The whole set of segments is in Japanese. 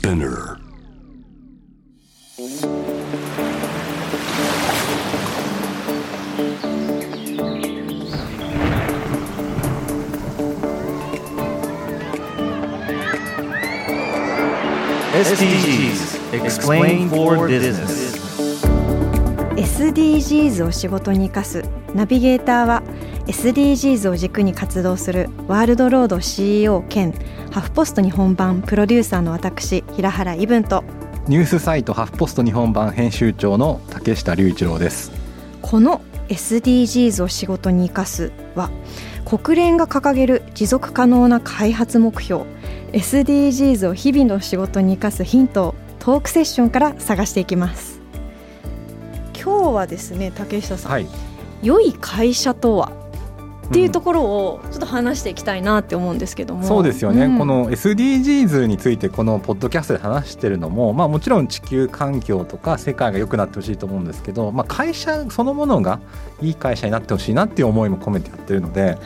Spinner SDGs Explain for Business SDGs を仕事に生かすナビゲーターは SDGs を軸に活動するワールドロード CEO 兼ハフポスト日本版プロデューサーの私平原伊文とニュースサイトハフポスト日本版編集長の竹下隆一郎です。この SDGs を仕事に生かすは国連が掲げる持続可能な開発目標 SDGs を日々の仕事に生かすヒントをトークセッションから探していきます。今日はですね竹下さん、はい。良い会社とは？っていうところをちょっと話していきたいなって思うんですけども、そうですよね、ん。この SDGs についてこのポッドキャストで話してるのも、まあ、もちろん地球環境とか世界が良くなってほしいと思うんですけど、まあ、会社そのものがいい会社になってほしいなっていう思いも込めてやってるのではい、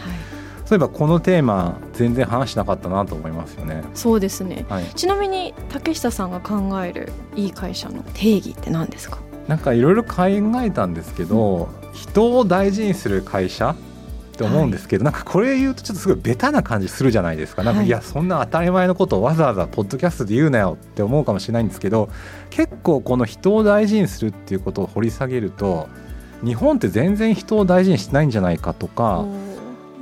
そういえばこのテーマ全然話しなかったなと思いますよね。そうですね。はい、ちなみに竹下さんが考えるいい会社の定義って何ですか？なんかいろいろ考えたんですけど、人を大事にする会社って思うんですけど、なんかこれ言うとちょっとすごいベタな感じするじゃないですか。なんか、はいい、やそんな当たり前のことをわざわざポッドキャストで言うなよって思うかもしれないんですけど結構この人を大事にするっていうことを掘り下げると日本って全然人を大事にしてないんじゃないかとか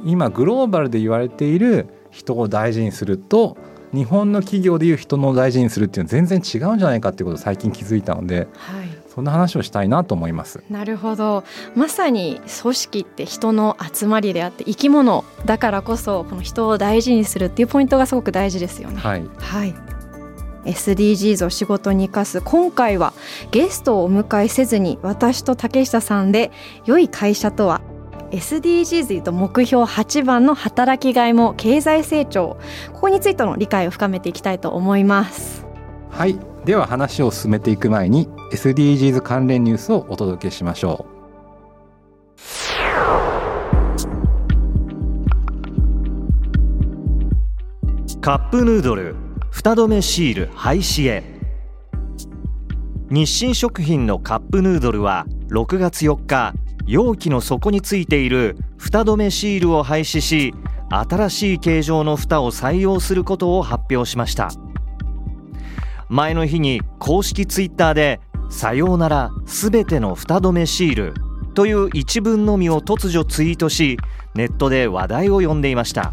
今グローバルで言われている人を大事にすると日本の企業でいう人の大事にするっていうのは全然違うんじゃないかっていうことを最近気づいたのではいそんな話をしたいなと思います。なるほどまさに組織って人の集まりであって生き物だからこそこの人を大事にするっていうポイントがすごく大事ですよね。はい、はい。SDGs を仕事に生かす今回はゲストをお迎えせずに私と竹下さんで良い会社とは SDGs と目標8番の働きがいも経済成長ここについての理解を深めていきたいと思います。はい、では話を進めていく前に SDGs 関連ニュースをお届けしましょう。カップヌードル蓋止めシール廃止へ。日清食品のカップヌードルは6月4日容器の底についている蓋止めシールを廃止し新しい形状の蓋を採用することを発表しました。前の日に公式ツイッターで「さようならすべての蓋止めシール」という一文のみを突如ツイートしネットで話題を呼んでいました。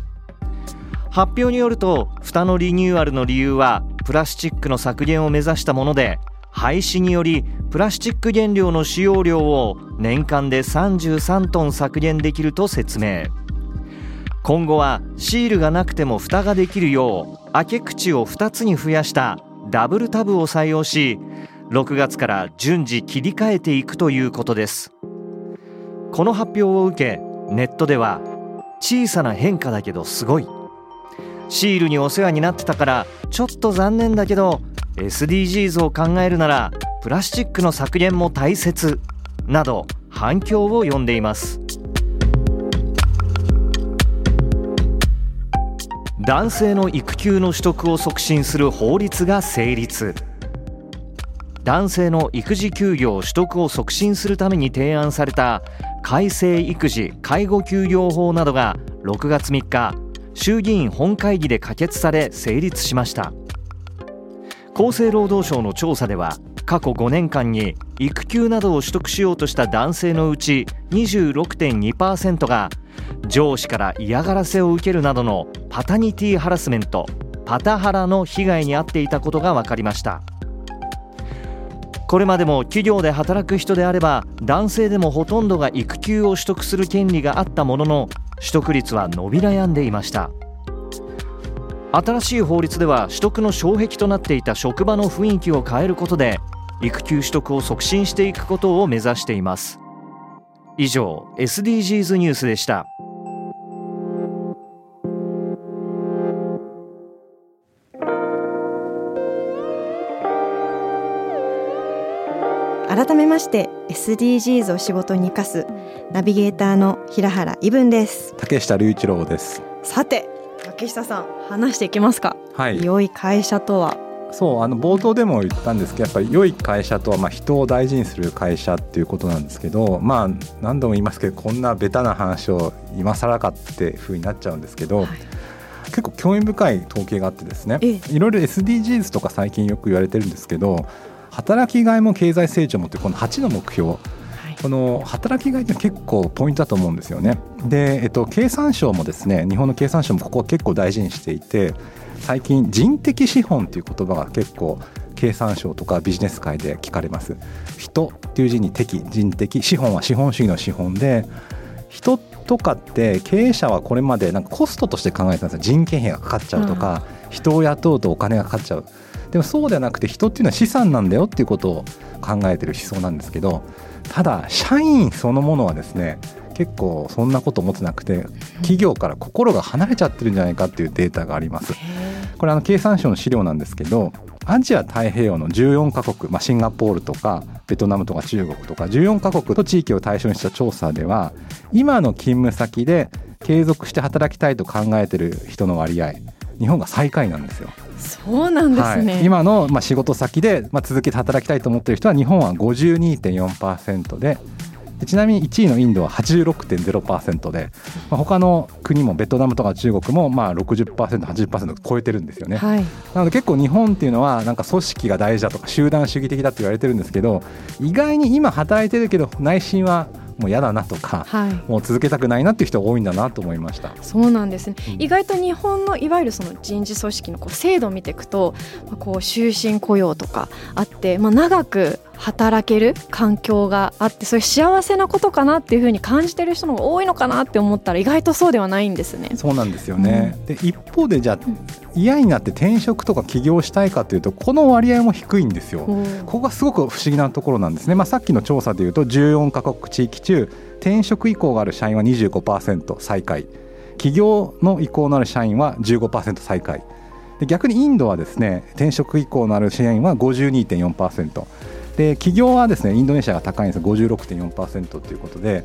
発表によると蓋のリニューアルの理由はプラスチックの削減を目指したもので廃止によりプラスチック原料の使用量を年間で33トン削減できると説明。今後はシールがなくても蓋ができるよう開け口を2つに増やしたダブルタブを採用し6月から順次切り替えていくということです。この発表を受けネットでは小さな変化だけどすごい。シールにお世話になってたからちょっと残念だけど SDGs を考えるならプラスチックの削減も大切。など反響を呼んでいます。男性の育休の取得を促進する法律が成立。男性の育児休業取得を促進するために提案された改正育児・介護休業法などが6月3日衆議院本会議で可決され成立しました。厚生労働省の調査では過去5年間に育休などを取得しようとした男性のうち26.2%が上司から嫌がらせを受けるなどのパタニティハラスメントパタハラの被害に遭っていたことが分かりました。これまでも企業で働く人であれば男性でもほとんどが育休を取得する権利があったものの取得率は伸び悩んでいました。新しい法律では取得の障壁となっていた職場の雰囲気を変えることで育休取得を促進していくことを目指しています。以上 SDGs ニュースでした。改めまして SDGs を仕事に生かすナビゲーターの平原伊文です。竹下隆一郎です。さて竹下さん話していきますか、はい。良い会社とは？そうあの冒頭でも言ったんですけどやっぱり良い会社とはまあ人を大事にする会社っていうことなんですけどまあ何度も言いますけどこんなベタな話を今更かっていうふうになっちゃうんですけど、はい、結構興味深い統計があってですねいろいろ SDGs とか最近よく言われてるんですけど働きがいも経済成長もってこの8の目標この働きがいって結構ポイントだと思うんですよね。で、えっと、経産省もですね日本の経産省もここは結構大事にしていて最近人的資本っていう言葉が結構経産省とかビジネス界で聞かれます。人っていう字に敵人的資本は資本主義の資本で人とかって経営者はこれまでなんかコストとして考えてたんですよ。人件費がかかっちゃうとか、うん、人を雇うとお金がかかっちゃう。でもそうではなくて人っていうのは資産なんだよっていうことを考えてる思想なんですけどただ社員そのものはですね結構そんなこと思ってなくて企業から心が離れちゃってるんじゃないかっていうデータがあります。これあの経産省の資料なんですけどアジア太平洋の14カ国、まあ、シンガポールとかベトナムとか中国とか14カ国と地域を対象にした調査では今の勤務先で継続して働きたいと考えてる人の割合日本が最下位なんですよ。そうなんですね、はい、今のまあ仕事先でまあ続けて働きたいと思っている人は日本は52.4%でちなみに1位のインドは86.0%で、まあ、他の国もベトナムとか中国もまあ 60%80% 超えてるんですよね、はい、なので結構日本っていうのはなんか組織が大事だとか集団主義的だって言われてるんですけど意外に今働いてるけど内心はもう嫌だなとか、はい、もう続けたくないなっていう人が多いんだなと思いました。そうなんですね、うん、意外と日本のいわゆるその人事組織のこう制度を見ていくと、まあ、こう終身雇用とかあって、まあ、長く働ける環境があってそれ幸せなことかなっていうふうに感じてる人の方が多いのかなって思ったら意外とそうではないんですね。そうなんですよね、うん、で一方でじゃあ嫌になって転職とか起業したいかというとこの割合も低いんですよ。ここがすごく不思議なところなんですね。まあ、さっきの調査でいうと14カ国地域中転職意向がある社員は25%最下位。起業の意向のある社員は15%最下位。で逆にインドはですね転職意向のある社員は52.4%で企業はですねインドネシアが高いんです56.4%ということで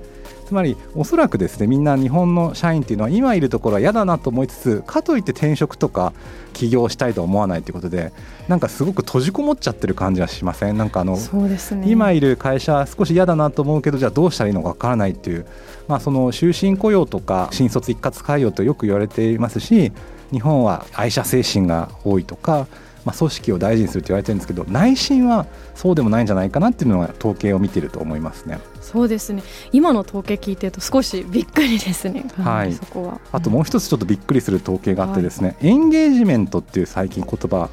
つまりおそらくですねみんな日本の社員っていうのは今いるところは嫌だなと思いつつかといって転職とか起業したいと思わないということでなんかすごく閉じこもっちゃってる感じがしません？なんかあの、ね、今いる会社少し嫌だなと思うけどじゃあどうしたらいいのかわからないっていう、まあ、その終身雇用とか新卒一括採用とよく言われていますし日本は愛社精神が多いとかまあ、組織を大事にすると言われてるんですけど内心はそうでもないんじゃないかなっていうのが統計を見てると思いますね。そうですね。今の統計聞いてると少しびっくりですね、はい、そこは、あともう一つちょっとびっくりする統計があってですね、はい、エンゲージメントっていう最近言葉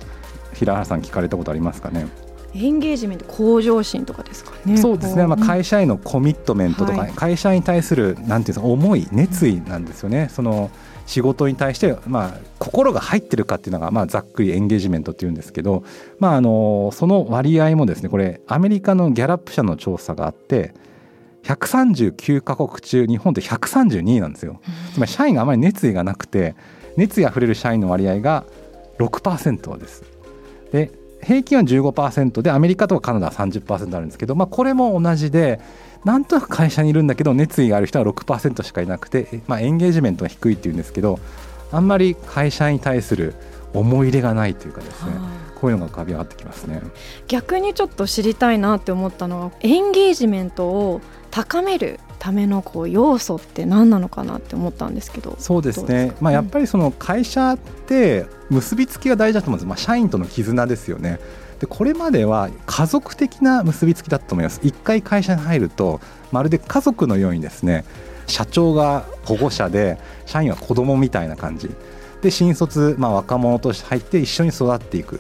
平原さん聞かれたことありますかね？エンゲージメント向上心とかですかね。そうですね。まあ会社へのコミットメントとか、会社に対するなんていうんですか思い熱意なんですよね。その仕事に対して、まあ、心が入ってるかっていうのが、まあ、ざっくりエンゲージメントっていうんですけど、まあ、あのその割合もですねこれアメリカのギャラップ社の調査があって139カ国中日本って132位なんですよ。つまり社員があまり熱意がなくて熱意あふれる社員の割合が6%です。で平均は15%でアメリカとかカナダは30%あるんですけど、まあ、これも同じでなんとなく会社にいるんだけど熱意がある人は6%しかいなくて、まあ、エンゲージメントが低いっていうんですけどあんまり会社に対する思い入れがないというかですねこういうのが浮かび上がってきますね。逆にちょっと知りたいなって思ったのはエンゲージメントを高めるためのこう要素って何なのかなって思ったんですけど。そうですね。まあ、やっぱりその会社って結びつきが大事だと思うんです、まあ、社員との絆ですよね。でこれまでは家族的な結びつきだと思います。一回会社に入るとまるで家族のようにですね社長が保護者で社員は子供みたいな感じ。で新卒、まあ、若者として入って一緒に育っていく。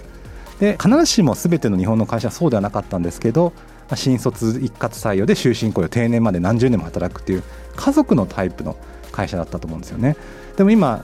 で必ずしも全ての日本の会社はそうではなかったんですけど新卒一括採用で終身雇用定年まで何十年も働くっていう家族のタイプの会社だったと思うんですよね。でも今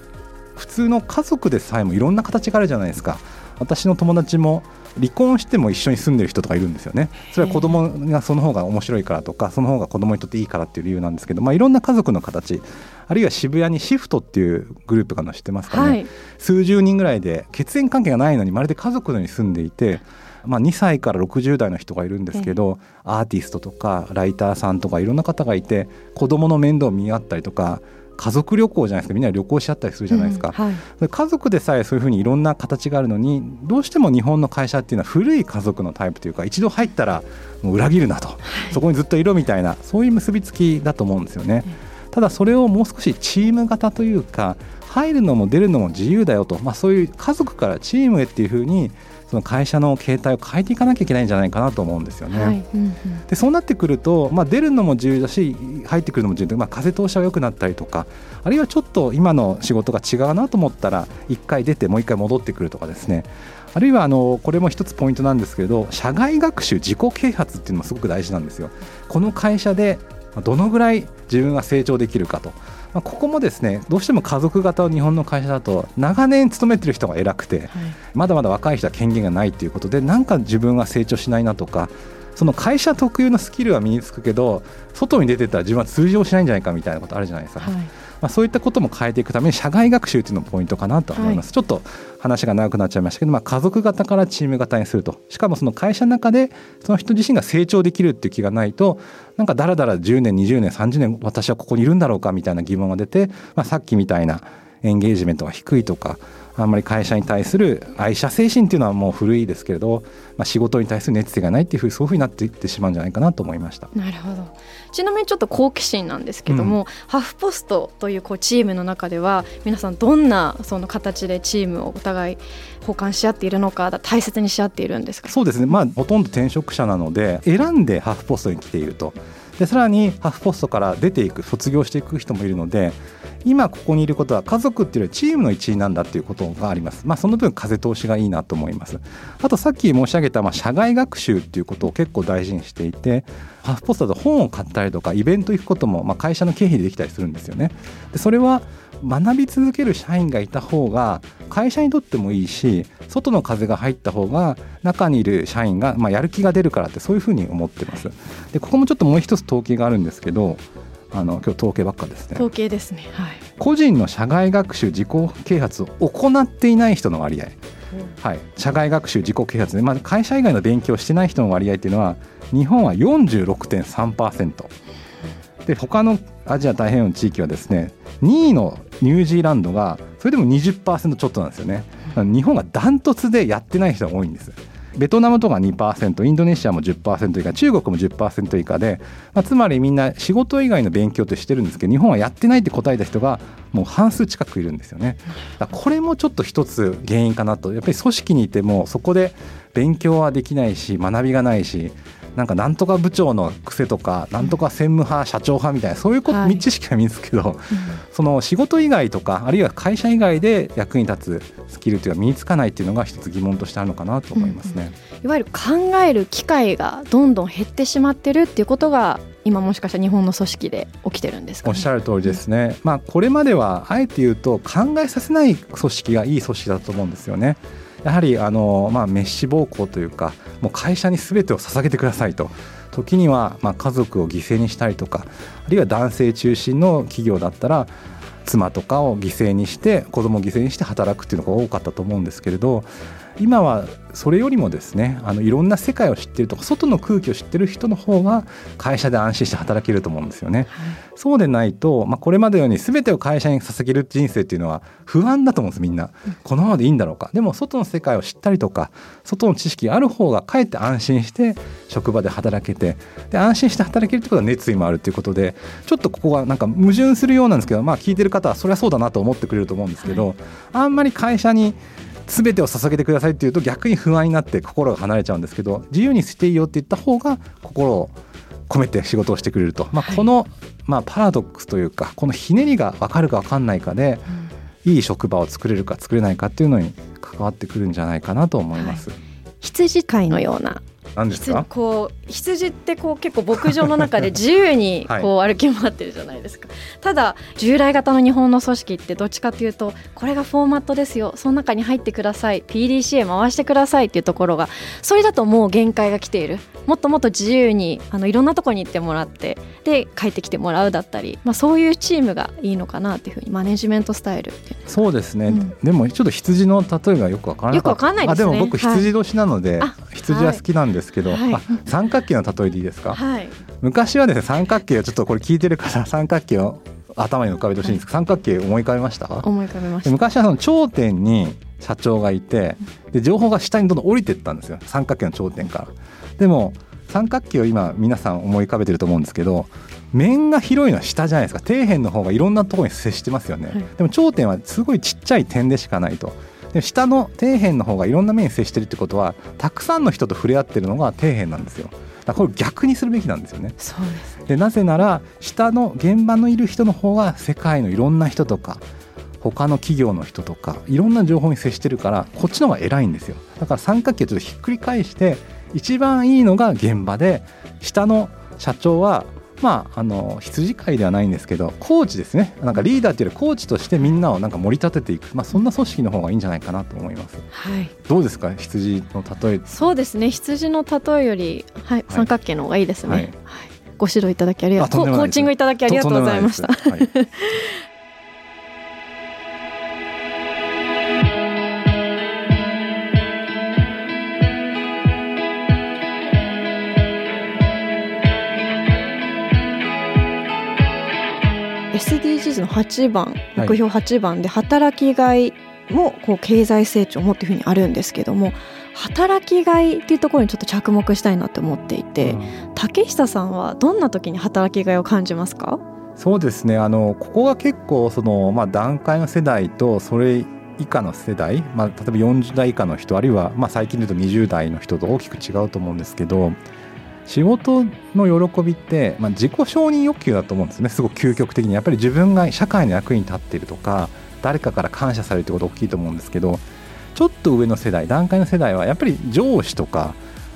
普通の家族でさえもいろんな形があるじゃないですか。私の友達も離婚しても一緒に住んでる人とかいるんですよね。それは子供がその方が面白いからとかその方が子供にとっていいからっていう理由なんですけど、まあ、いろんな家族の形あるいは渋谷にシフトっていうグループが知ってますかね、はい、数十人ぐらいで血縁関係がないのにまるで家族のように住んでいてまあ、2歳から60代の人がいるんですけど、アーティストとかライターさんとかいろんな方がいて子供の面倒を見合ったりとか家族旅行じゃないですか。みんな旅行し合ったりするじゃないですか、うんはい。家族でさえそういうふうにいろんな形があるのにどうしても日本の会社っていうのは古い家族のタイプというか一度入ったらもう裏切るなと、そこにずっといろみたいなそういう結びつきだと思うんですよね。ただそれをもう少しチーム型というか入るのも出るのも自由だよと、まあ、そういう家族からチームへっていうふうにその会社の形態を変えていかなきゃいけないんじゃないかなと思うんですよね。はいうんうんでそうなってくると、まあ、出るのも自由だし入ってくるのも自由で、まあ、風通しは良くなったりとかあるいはちょっと今の仕事が違うなと思ったら1回出てもう1回戻ってくるとかですねあるいはあのこれも一つポイントなんですけれど社外学習自己啓発っていうのもすごく大事なんですよ。この会社でどのぐらい自分が成長できるかと。まあ、ここもですねどうしても家族型の日本の会社だと長年勤めてる人が偉くてはい。まだまだ若い人は権限がないということでなんか自分は成長しないなとかその会社特有のスキルは身につくけど外に出てったら自分は通常しないんじゃないかみたいなことあるじゃないですか、はいまあ、そういったことも変えていくために社外学習っていうのもポイントかなと思います、ちょっと話が長くなっちゃいましたけど、まあ、家族型からチーム型にすると。しかもその会社の中でその人自身が成長できるっていう気がないとなんかだらだら10年20年30年私はここにいるんだろうかみたいな疑問が出て、まあ、さっきみたいなエンゲージメントが低いとかあんまり会社に対する愛社精神っていうのはもう古いですけれど、まあ、仕事に対する熱意がないっていうふうにそういうふうになっていってしまうんじゃないかなと思いました。なるほど。ちなみにちょっと好奇心なんですけども、ハーフポストというこうチームの中では皆さんどんなその形でチームをお互い交換し合っているのか大切にし合っているんですか？そうですね、まあ、ほとんど転職者なので選んでハーフポストに来ていると。でさらにハーフポストから出ていく卒業していく人もいるので今ここにいることは家族っていうよりチームの一員なんだっていうことがあります、まあ、その分風通しがいいなと思います。あとさっき申し上げたまあ社外学習っていうことを結構大事にしていてハーフポストだと本を買ったりとかイベント行くこともまあ会社の経費でできたりするんですよね。でそれは学び続ける社員がいた方が会社にとってもいいし外の風が入った方が中にいる社員がまあやる気が出るからってそういうふうに思ってます。でここもちょっともう一つ統計があるんですけどあの今日統計ばっかですね。統計ですね。はい。個人の社外学習自己啓発を行っていない人の割合。はい、社外学習自己啓発で、まあ、会社以外の勉強をしてない人の割合っていうのは日本は46.3%で他のアジア太平洋の地域はですね2位のニュージーランドがそれでも20%ちょっとなんですよね。日本がダントツでやってない人が多いんですベトナムとか2%インドネシアも10%以下中国も10%以下で、まあ、つまりみんな仕事以外の勉強ってしてるんですけど日本はやってないって答えた人がもう半数近くいるんですよね。これもちょっと一つ原因かなと。やっぱり組織にいてもそこで勉強はできないし学びがないしなんかなんとか部長の癖とかなんとか専務派社長派みたいなそういうこと、はい。知識は身につくけどその仕事以外とかあるいは会社以外で役に立つスキルっていうのは身につかないっていうのが一つ疑問としてあるのかなと思いますね。いわゆる考える機会がどんどん減ってしまってるっていうことが今もしかしたら日本の組織で起きてるんですか、ね、おっしゃる通りですね、まあ、これまではあえて言うと考えさせない組織がいい組織だと思うんですよね。やはりあの、まあ、滅私暴行というかもう会社に全てを捧げてくださいと時にはまあ家族を犠牲にしたりとかあるいは男性中心の企業だったら妻とかを犠牲にして子供を犠牲にして働くっていうのが多かったと思うんですけれど今はそれよりもですねあのいろんな世界を知っているとか外の空気を知ってる人の方が会社で安心して働けると思うんですよね。そうでないと、まあ、これまでのように全てを会社に捧げる人生っていうのは不安だと思うんですみんな。このままでいいんだろうかでも外の世界を知ったりとか外の知識がある方がかえって安心して職場で働けてで安心して働けるってことは熱意もあるっていうことでちょっとここがなんか矛盾するようなんですけど、まあ、聞いてる方はそれはそうだなと思ってくれると思うんですけど、あんまり会社に全てを捧げてくださいっていうと逆に不安になって心が離れちゃうんですけど自由にしていいよって言った方が心を込めて仕事をしてくれると、まあ、この、まあ、パラドックスというかこのひねりが分かるか分かんないかでいい職場を作れるか作れないかっていうのに関わってくるんじゃないかなと思います。羊飼いのような羊何ですか？こう羊ってこう結構牧場の中で 自由にはい。こう歩き回ってるじゃないですか、ただ従来型の日本の組織ってどっちかというとこれがフォーマットですよ。その中に入ってください。PDCA 回してくださいっていうところがそれだともう限界が来ている。もっともっと自由にあのいろんなところに行ってもらってで帰ってきてもらうだったり、まあ、そういうチームがいいのかなっていうふうにマネジメントスタイルそうですね、うん。でもちょっと羊の例えがよくわからなかった。よくわかんないですね。あでも僕はい。羊年なので、あ羊は好きなんですけど、はい。あ三角形の例えでいいですか、はい。昔はですね三角形をちょっとこれ聞いてる方三角形を頭に浮かべてほしいんですけど、三角形思い浮かべました？思い浮かべました。昔はその頂点に社長がいてで情報が下にどんどん降りていったんですよ。三角形の頂点から。でも三角形を今皆さん思い浮かべてると思うんですけど面が広いのは下じゃないですか。底辺の方がいろんなところに接してますよね、はい、でも頂点はすごいちっちゃい点でしかないとで下の底辺の方がいろんな面に接してるってことはたくさんの人と触れ合ってるのが底辺なんですよ。だこれ逆にするべきなんですよね。そうです。でなぜなら下の現場のいる人の方が世界のいろんな人とか他の企業の人とかいろんな情報に接してるからこっちの方が偉いんですよ。だから三角形をちょっとひっくり返して一番いいのが現場で下の社長はまあ、あの羊飼いではないんですけどコーチですね。なんかリーダーっていうよりコーチとしてみんなをなんか盛り立てていく、まあ、そんな組織の方がいいんじゃないかなと思います。はい、どうですか？羊の例え。そうですね。羊の例えより、はい、三角形の方がいいですね。はい、はい、ご指導いただきありがとう。コーチングいただきありがとうございました。SDGs の8番目標8番で働きがいもこう経済成長もっていうふうにあるんですけども働きがいっていうところにちょっと着目したいなって思っていて、うん、竹下さんはどんな時に働きがいを感じますか？そうですね。あのここが結構その、まあ、段階の世代とそれ以下の世代、まあ、例えば40代以下の人あるいは、まあ、最近で言うと20代の人と大きく違うと思うんですけど仕事の喜びって、まあ、自己承認欲求だと思うんですね。すごく究極的に。やっぱり自分が社会の役に立っているとか誰かから感謝されるってこと大きいと思うんですけどちょっと上の世代段階の世代はやっぱり上司とか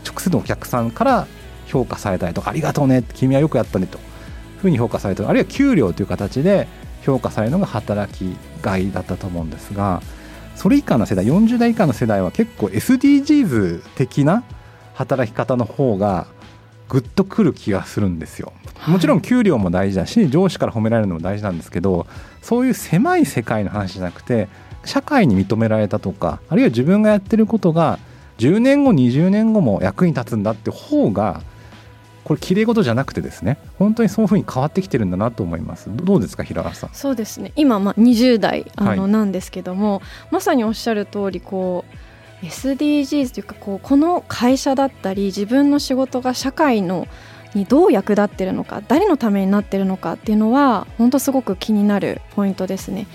直接のお客さんから評価されたりとかありがとうね君はよくやったねというふうに評価されたりあるいは給料という形で評価されるのが働きがいだったと思うんですがそれ以下の世代40代以下の世代は結構 SDGs 的な働き方の方がグッとくる気がするんですよ。もちろん給料も大事だし上司から褒められるのも大事なんですけどそういう狭い世界の話じゃなくて社会に認められたとかあるいは自分がやってることが10年後20年後も役に立つんだって方がこれ綺麗事じゃなくてですね本当にそういうふうに変わってきてるんだなと思います。どうですか平原さん？そうですね。今まあ20代あの、なんですけどもまさにおっしゃる通りこう SDGs というかこうこの会社だったり自分の仕事が社会のにどう役立ってるのか誰のためになってるのかっていうのは本当すごく気になるポイントですね。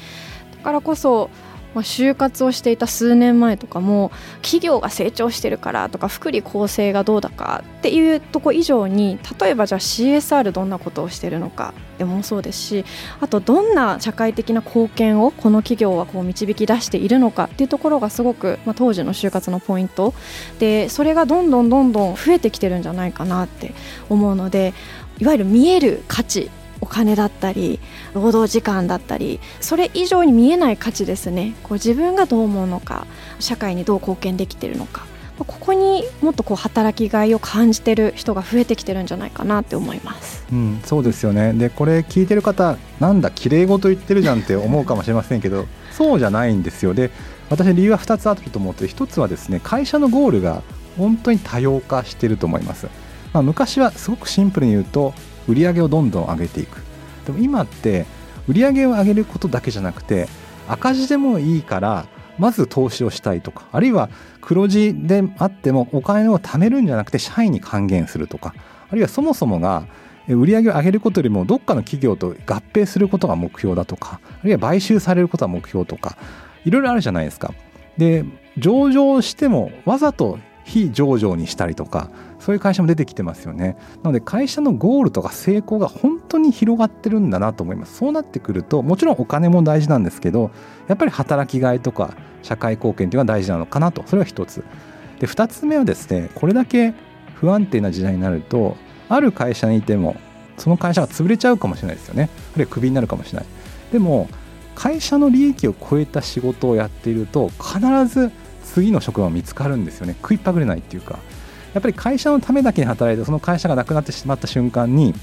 だからこそまあ、就活をしていた数年前とかも企業が成長してるからとか福利厚生がどうだかっていうとこ以上に例えばじゃあ CSR どんなことをしてるのかでもそうですしあとどんな社会的な貢献をこの企業はこう導き出しているのかっていうところがすごく、まあ、当時の就活のポイントでそれがどんどんどんどん増えてきてるんじゃないかなって思うのでいわゆる見える価値お金だったり労働時間だったりそれ以上に見えない価値ですねこう自分がどう思うのか社会にどう貢献できているのかここにもっとこう働きがいを感じてる人が増えてきてるんじゃないかなって思います。うん、そうですよね。でこれ聞いてる方なんだ綺麗事言ってるじゃんって思うかもしれませんけどそうじゃないんですよ。で私理由は2つあると思って1つはですね会社のゴールが本当に多様化してると思います。まあ、昔はすごくシンプルに言うと売り上げをどんどん上げていくでも今って売り上げを上げることだけじゃなくて赤字でもいいからまず投資をしたいとかあるいは黒字であってもお金を貯めるんじゃなくて社員に還元するとかあるいはそもそもが売上を上げることよりもどっかの企業と合併することが目標だとかあるいは買収されることが目標とかいろいろあるじゃないですか。で上場してもわざと非上場にしたりとかそういう会社も出てきてますよね。なので会社のゴールとか成功が本当に広がってるんだなと思います。そうなってくるともちろんお金も大事なんですけどやっぱり働きがいとか社会貢献というのは大事なのかなと。それは一つ。で二つ目はですねこれだけ不安定な時代になるとある会社にいてもその会社が潰れちゃうかもしれないですよね。あるいはクビになるかもしれない。でも会社の利益を超えた仕事をやっていると必ず次の職場見つかるんですよね。食いっぱぐれないっていうか。やっぱり会社のためだけに働いてその会社がなくなってしまった瞬間に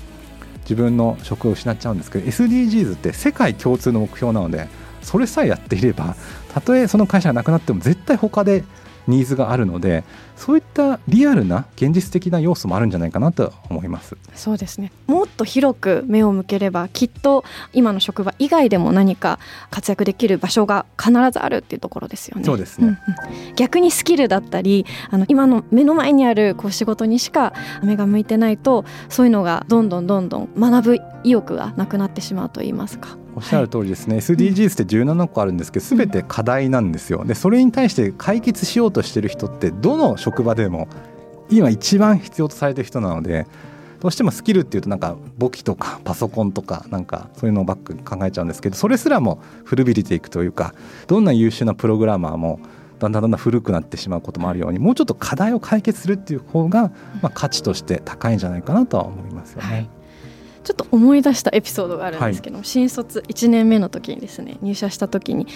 自分の職を失っちゃうんですけど SDGs って世界共通の目標なのでそれさえやっていればたとえその会社がなくなっても絶対他でニーズがあるのでそういったリアルな現実的な要素もあるんじゃないかなと思います。そうですね。もっと広く目を向ければきっと今の職場以外でも何か活躍できる場所が必ずあるっていうところですよね。そうですね、うんうん、逆にスキルだったりあの今の目の前にあるこう仕事にしか目が向いてないとそういうのがどんどんどんどん学ぶ意欲がなくなってしまうと言いますかおっしゃる通りですね、はい、SDGs って17個あるんですけど全て課題なんですよ。でそれに対して解決しようとしてる人ってどの職場でも今一番必要とされてる人なのでどうしてもスキルっていうとなんか簿記とかパソコンとかなんかそういうのをバック考えちゃうんですけどそれすらも古びれていくというかどんな優秀なプログラマーもだんだんだんだん古くなってしまうこともあるようにもうちょっと課題を解決するっていう方が、まあ、価値として高いんじゃないかなとは思いますよね。はいちょっと思い出したエピソードがあるんですけど、はい、新卒1年目の時にですね入社した時に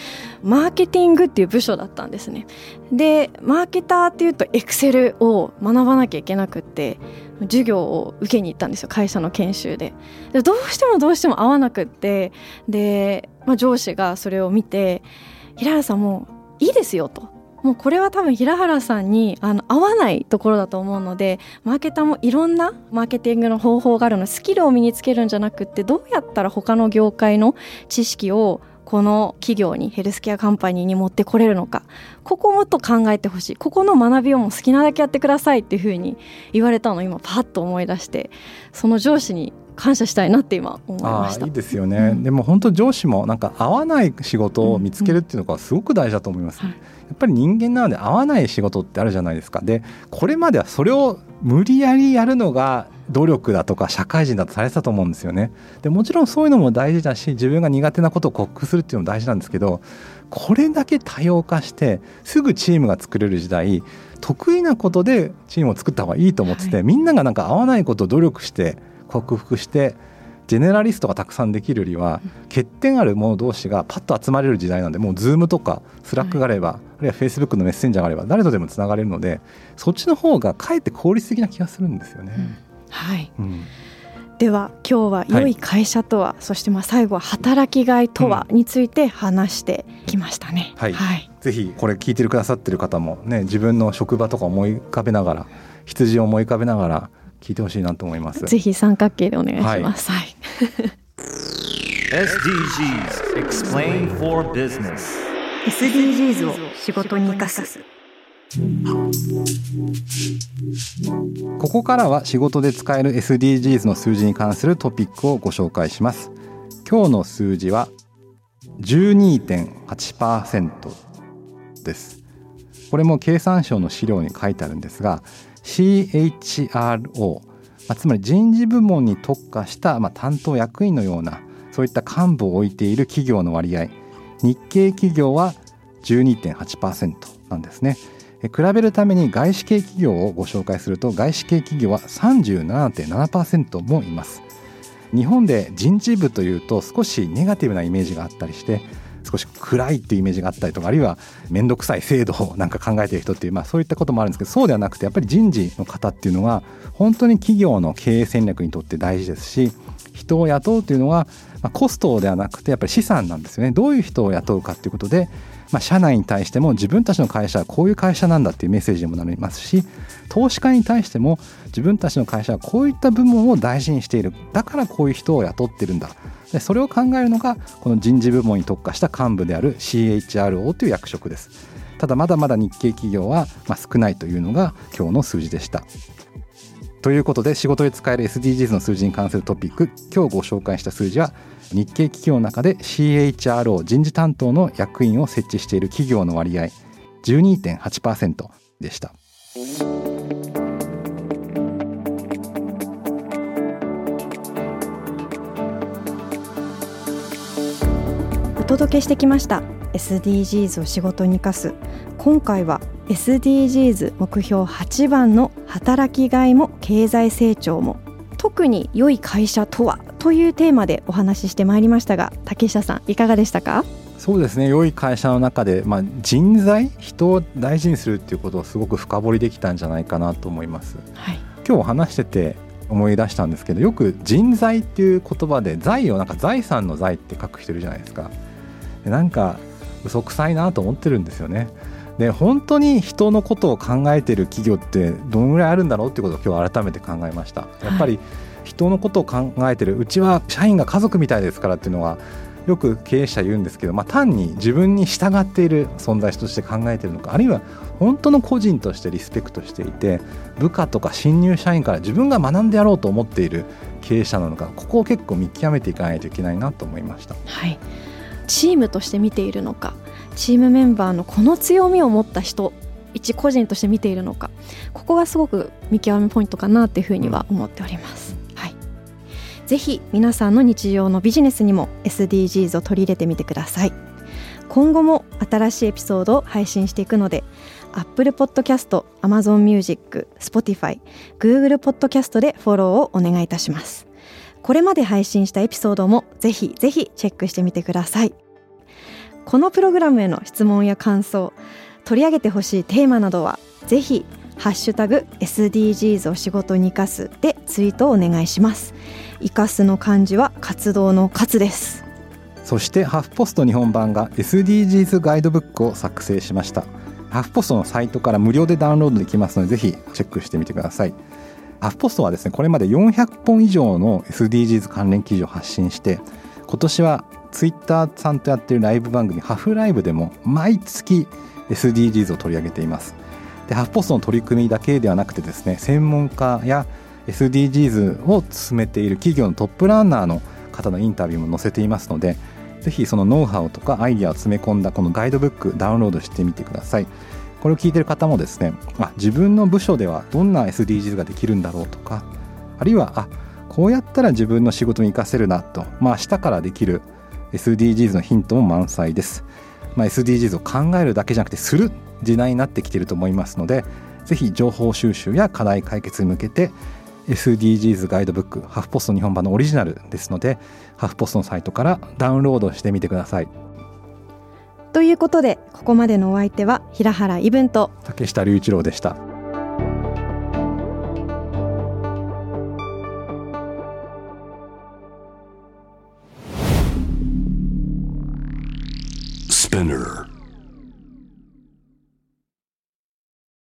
マーケティングっていう部署だったんですね。でマーケターっていうとエクセルを学ばなきゃいけなくって授業を受けに行ったんですよ会社の研修で。でどうしてもどうしても合わなくってで、まあ、上司がそれを見て「平原さんもういいですよ」ともうこれは多分平原さんにあの合わないところだと思うのでマーケターもいろんなマーケティングの方法があるのスキルを身につけるんじゃなくってどうやったら他の業界の知識をこの企業にヘルスケアカンパニーに持ってこれるのか。ここもっと考えてほしい。ここの学びをも好きなだけやってくださいっていうふうに言われたのを今パッと思い出してその上司に感謝したいなって今思いました。いいですよね、うん、でも本当上司もなんか合わない仕事を見つけるっていうのがすごく大事だと思います、うんうん。はいやっぱり人間なので合わない仕事ってあるじゃないですか。でこれまではそれを無理やりやるのが努力だとか社会人だとされてたと思うんですよね。でもちろんそういうのも大事だし自分が苦手なことを克服するっていうのも大事なんですけどこれだけ多様化してすぐチームが作れる時代得意なことでチームを作った方がいいと思ってて、はい、みんながなんか合わないことを努力して克服してジェネラリストがたくさんできるよりは欠点ある者同士がパッと集まれる時代なんでもう Zoom とか Slack があれば、はい、あるいは Facebook のメッセンジャーがあれば誰とでもつながれるのでそっちの方がかえって効率的な気がするんですよね。うん、はい、うん。では今日は良い会社とは、はい、そしてまあ最後は働きがいとはについて話してきましたね、はい、はい、ぜひこれ聞いてるくださってる方もね自分の職場とか思い浮かべながら羊を思い浮かべながら聞いてほしいなと思います。ぜひ三角形でお願いします、はい、SDGs Explain for Business. SDGs を仕事に生かす。ここからは仕事で使える SDGs の数字に関するトピックをご紹介します。今日の数字は12.8%です。これも経産省の資料に書いてあるんですが CHRO、ま、つまり人事部門に特化した、まあ、担当役員のようなそういった幹部を置いている企業の割合。日系企業は12.8%なんですね。比べるために外資系企業をご紹介すると外資系企業は37.7%もいます。日本で人事部というと少しネガティブなイメージがあったりして少し暗いっていうイメージがあったりとかあるいは面倒くさい制度をなんか考えてる人っていう、まあ、そういったこともあるんですけどそうではなくてやっぱり人事の方っていうのは本当に企業の経営戦略にとって大事ですし人を雇うというのは、まあ、コストではなくてやっぱり資産なんですよね。どういう人を雇うかっていうことで、まあ、社内に対しても自分たちの会社はこういう会社なんだっていうメッセージにもなりますし投資家に対しても自分たちの会社はこういった部門を大事にしている。だからこういう人を雇ってるんだ。でそれを考えるのがこの人事部門に特化した幹部である CHRO という役職です。ただまだまだ日系企業は少ないというのが今日の数字でした。ということで仕事で使える SDGs の数字に関するトピック今日ご紹介した数字は日系企業の中で CHRO 人事担当の役員を設置している企業の割合12.8%でした。お届けしてきました SDGs を仕事に生かす今回は SDGs 目標8番の働きがいも経済成長も特に良い会社とはというテーマでお話ししてまいりましたが竹下さんいかがでしたか？そうですね。良い会社の中で、まあ、人材人を大事にするっていうことをすごく深掘りできたんじゃないかなと思います、はい、今日話してて思い出したんですけどよく人材っていう言葉で財をなんか財産の財って書く人いるじゃないですか。なんか嘘くさいなと思ってるんですよねで本当に人のことを考えてる企業ってどのぐらいあるんだろうっていうことを今日改めて考えました。やっぱり人のことを考えてるうちは社員が家族みたいですからっていうのはよく経営者言うんですけど、まあ、単に自分に従っている存在として考えているのかあるいは本当の個人としてリスペクトしていて部下とか新入社員から自分が学んでやろうと思っている経営者なのかここを結構見極めていかないといけないなと思いました。はい。チームとして見ているのかチームメンバーのこの強みを持った人一個人として見ているのかここがすごく見極めポイントかなっていうふうには思っております。はい、ぜひ皆さんの日常のビジネスにも SDGs を取り入れてみてください。今後も新しいエピソードを配信していくので Apple Podcast、Amazon Music、Spotify、Google Podcast でフォローをお願いいたします。これまで配信したエピソードもぜひぜひチェックしてみてください。このプログラムへの質問や感想、取り上げてほしいテーマなどはぜひハッシュタグ SDGs を仕事に生かすでツイートをお願いします。生かすの漢字は活動の活です。そしてハフポスト日本版が SDGs ガイドブックを作成しました。ハフポストのサイトから無料でダウンロードできますのでぜひチェックしてみてください。ハフポストはですねこれまで400本以上の SDGs 関連記事を発信して今年はツイッターさんとやってるライブ番組ハフライブでも毎月 SDGs を取り上げています。でハフポストの取り組みだけではなくてですね専門家や SDGs を進めている企業のトップランナーの方のインタビューも載せていますのでぜひそのノウハウとかアイディアを詰め込んだこのガイドブックダウンロードしてみてください。これを聞いてる方もですねあ自分の部署ではどんな SDGs ができるんだろうとかあるいはあこうやったら自分の仕事に活かせるなと、まあ、明日からできる SDGs のヒントも満載です、まあ、SDGs を考えるだけじゃなくてする時代になってきていると思いますのでぜひ情報収集や課題解決に向けて SDGs ガイドブックハフポスト日本版のオリジナルですのでハフポストのサイトからダウンロードしてみてくださいということでここまでのお相手は平原イブンと竹下隆一郎でした。Spinner